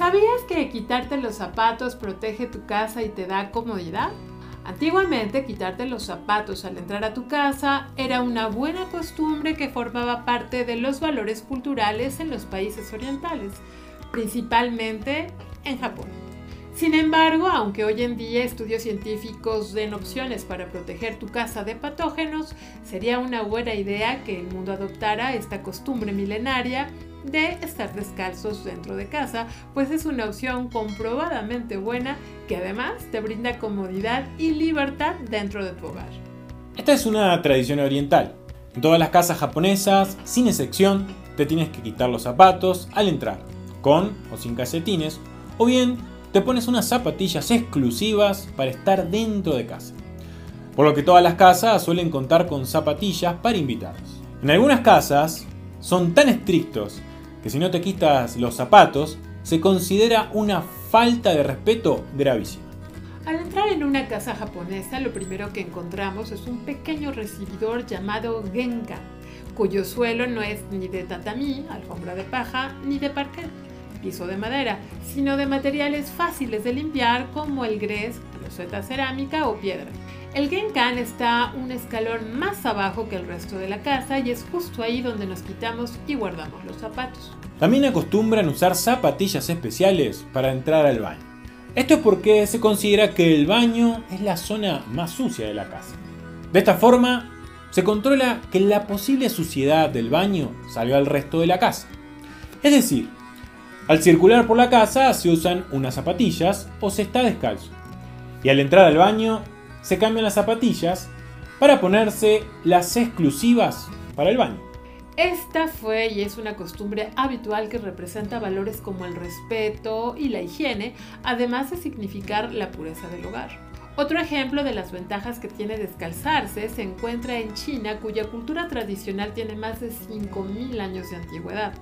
¿Sabías que quitarte los zapatos protege tu casa y te da comodidad? Antiguamente, quitarte los zapatos al entrar a tu casa era una buena costumbre que formaba parte de los valores culturales en los países orientales, principalmente en Japón. Sin embargo, aunque hoy en día estudios científicos den opciones para proteger tu casa de patógenos, sería una buena idea que el mundo adoptara esta costumbre milenaria de estar descalzos dentro de casa, pues es una opción comprobadamente buena que además te brinda comodidad y libertad dentro de tu hogar. Esta es una tradición oriental. En todas las casas japonesas, sin excepción, te tienes que quitar los zapatos al entrar, con o sin calcetines, o bien te pones unas zapatillas exclusivas para estar dentro de casa. Por lo que todas las casas suelen contar con zapatillas para invitados. En algunas casas son tan estrictos que si no te quitas los zapatos se considera una falta de respeto gravísima. Al entrar en una casa japonesa, lo primero que encontramos es un pequeño recibidor llamado genka, cuyo suelo no es ni de tatami, alfombra de paja, ni de parquet, piso de madera, sino de materiales fáciles de limpiar como el grés, roseta cerámica o piedra. El Genkan está un escalón más abajo que el resto de la casa y es justo ahí donde nos quitamos y guardamos los zapatos. También acostumbran usar zapatillas especiales para entrar al baño. Esto es porque se considera que el baño es la zona más sucia de la casa. De esta forma, se controla que la posible suciedad del baño salga al resto de la casa. Es decir, al circular por la casa se usan unas zapatillas o se está descalzo. Y al entrar al baño se cambian las zapatillas para ponerse las exclusivas para el baño. Esta fue y es una costumbre habitual que representa valores como el respeto y la higiene, además de significar la pureza del hogar. Otro ejemplo de las ventajas que tiene descalzarse se encuentra en China, cuya cultura tradicional tiene más de 5.000 años de antigüedad.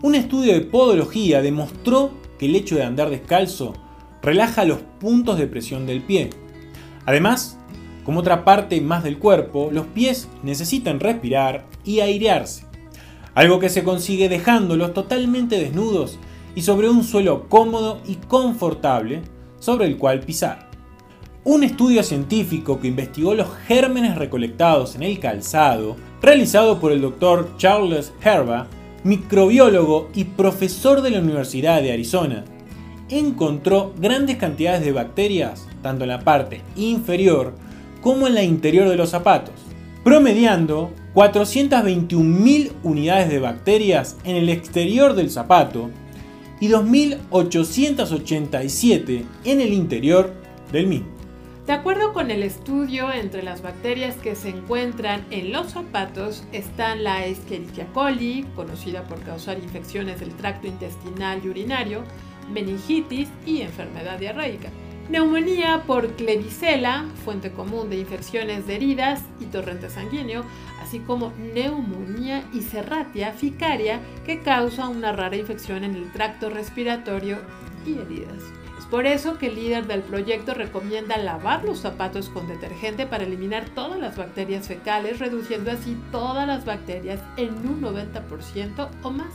Un estudio de podología demostró que el hecho de andar descalzo relaja los puntos de presión del pie, Además, como otra parte más del cuerpo, los pies necesitan respirar y airearse, algo que se consigue dejándolos totalmente desnudos y sobre un suelo cómodo y confortable sobre el cual pisar. Un estudio científico que investigó los gérmenes recolectados en el calzado, realizado por el doctor Charles Herba, microbiólogo y profesor de la Universidad de Arizona, encontró grandes cantidades de bacterias tanto en la parte inferior como en la interior de los zapatos, promediando 421.000 unidades de bacterias en el exterior del zapato y 2.887 en el interior del mismo. De acuerdo con el estudio, entre las bacterias que se encuentran en los zapatos están la Escherichia coli, conocida por causar infecciones del tracto intestinal y urinario, meningitis y enfermedad diarreica. Neumonía por Klebsiella, fuente común de infecciones de heridas y torrente sanguíneo, así como neumonía y serratia ficaria, que causa una rara infección en el tracto respiratorio y heridas. Es por eso que el líder del proyecto recomienda lavar los zapatos con detergente para eliminar todas las bacterias fecales, reduciendo así todas las bacterias en un 90% o más.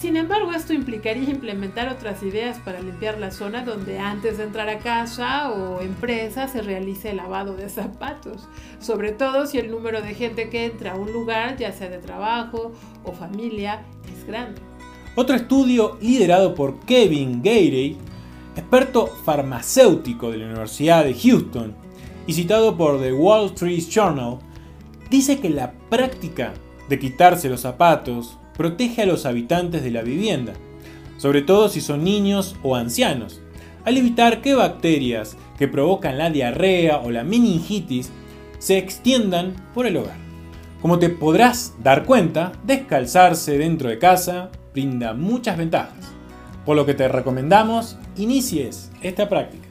Sin embargo, esto implicaría implementar otras ideas para limpiar la zona donde antes de entrar a casa o empresa se realice el lavado de zapatos, sobre todo si el número de gente que entra a un lugar, ya sea de trabajo o familia, es grande. Otro estudio liderado por Kevin Gairey, experto farmacéutico de la Universidad de Houston y citado por The Wall Street Journal, dice que la práctica de quitarse los zapatos protege a los habitantes de la vivienda, sobre todo si son niños o ancianos, al evitar que bacterias que provocan la diarrea o la meningitis se extiendan por el hogar. Como te podrás dar cuenta, descalzarse dentro de casa brinda muchas ventajas, por lo que te recomendamos inicies esta práctica.